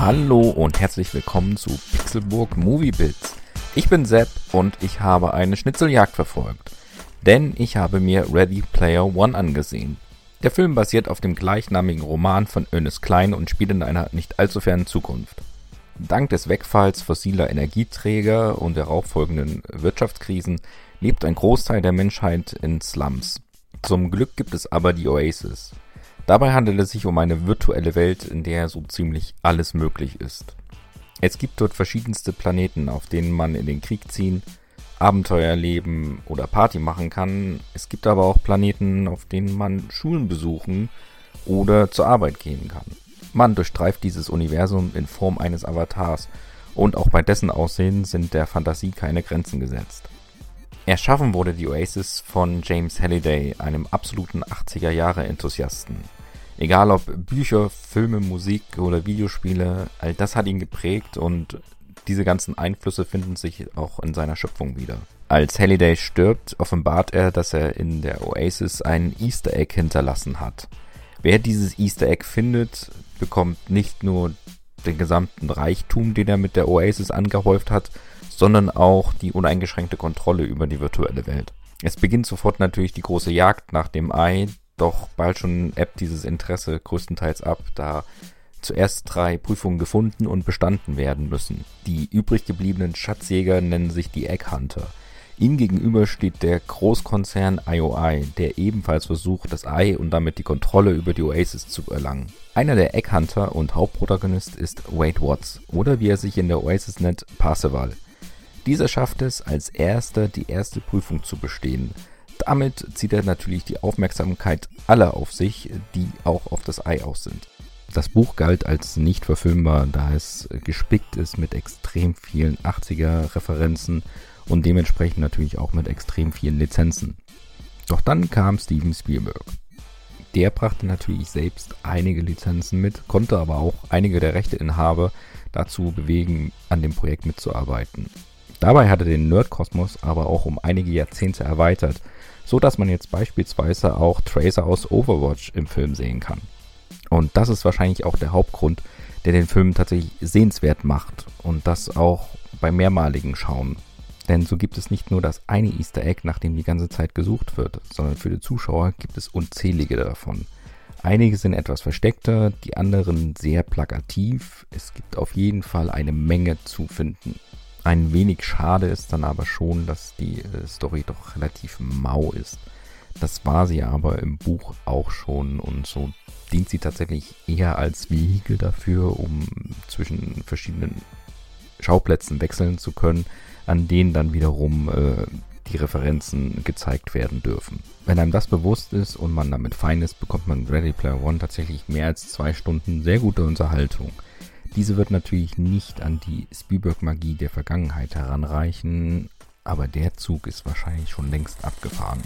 Hallo und herzlich willkommen zu Pixelburg Movie Bits. Ich bin Sepp und ich habe eine Schnitzeljagd verfolgt. Denn ich habe mir Ready Player One angesehen. Der Film basiert auf dem gleichnamigen Roman von Ernest Klein und spielt in einer nicht allzu fernen Zukunft. Dank des Wegfalls fossiler Energieträger und der folgenden Wirtschaftskrisen lebt ein Großteil der Menschheit in Slums. Zum Glück gibt es aber die Oasis. Dabei handelt es sich um eine virtuelle Welt, in der so ziemlich alles möglich ist. Es gibt dort verschiedenste Planeten, auf denen man in den Krieg ziehen, Abenteuer erleben oder Party machen kann. Es gibt aber auch Planeten, auf denen man Schulen besuchen oder zur Arbeit gehen kann. Man durchstreift dieses Universum in Form eines Avatars und auch bei dessen Aussehen sind der Fantasie keine Grenzen gesetzt. Erschaffen wurde die Oasis von James Halliday, einem absoluten 80er Jahre Enthusiasten. Egal ob Bücher, Filme, Musik oder Videospiele, all das hat ihn geprägt und diese ganzen Einflüsse finden sich auch in seiner Schöpfung wieder. Als Halliday stirbt, offenbart er, dass er in der Oasis ein Easter Egg hinterlassen hat. Wer dieses Easter Egg findet, bekommt nicht nur den gesamten Reichtum, den er mit der Oasis angehäuft hat, sondern auch die uneingeschränkte Kontrolle über die virtuelle Welt. Es beginnt sofort natürlich die große Jagd nach dem Ei, doch bald schon ebbt dieses Interesse größtenteils ab, da zuerst drei Prüfungen gefunden und bestanden werden müssen. Die übrig gebliebenen Schatzjäger nennen sich die Egg Hunter. Ihnen gegenüber steht der Großkonzern IOI, der ebenfalls versucht, das Ei und damit die Kontrolle über die Oasis zu erlangen. Einer der Egg Hunter und Hauptprotagonist ist Wade Watts oder wie er sich in der Oasis nennt, Parseval. Dieser schafft es als erster die erste Prüfung zu bestehen, damit zieht er natürlich die Aufmerksamkeit aller auf sich, die auch auf das Ei aus sind. Das Buch galt als nicht verfilmbar, da es gespickt ist mit extrem vielen 80er-Referenzen und dementsprechend natürlich auch mit extrem vielen Lizenzen. Doch dann kam Steven Spielberg. Der brachte natürlich selbst einige Lizenzen mit, konnte aber auch einige der Rechteinhaber dazu bewegen, an dem Projekt mitzuarbeiten. Dabei hat er den Nerdkosmos aber auch um einige Jahrzehnte erweitert so dass man jetzt beispielsweise auch Tracer aus Overwatch im Film sehen kann. Und das ist wahrscheinlich auch der Hauptgrund, der den Film tatsächlich sehenswert macht und das auch bei mehrmaligen Schauen. Denn so gibt es nicht nur das eine Easter Egg, nach dem die ganze Zeit gesucht wird, sondern für die Zuschauer gibt es unzählige davon. Einige sind etwas versteckter, die anderen sehr plakativ. Es gibt auf jeden Fall eine Menge zu finden. Ein wenig schade ist dann aber schon, dass die äh, Story doch relativ mau ist. Das war sie aber im Buch auch schon und so dient sie tatsächlich eher als Vehikel dafür, um zwischen verschiedenen Schauplätzen wechseln zu können, an denen dann wiederum äh, die Referenzen gezeigt werden dürfen. Wenn einem das bewusst ist und man damit fein ist, bekommt man Ready Player One tatsächlich mehr als zwei Stunden sehr gute Unterhaltung. Diese wird natürlich nicht an die Spielberg-Magie der Vergangenheit heranreichen, aber der Zug ist wahrscheinlich schon längst abgefahren.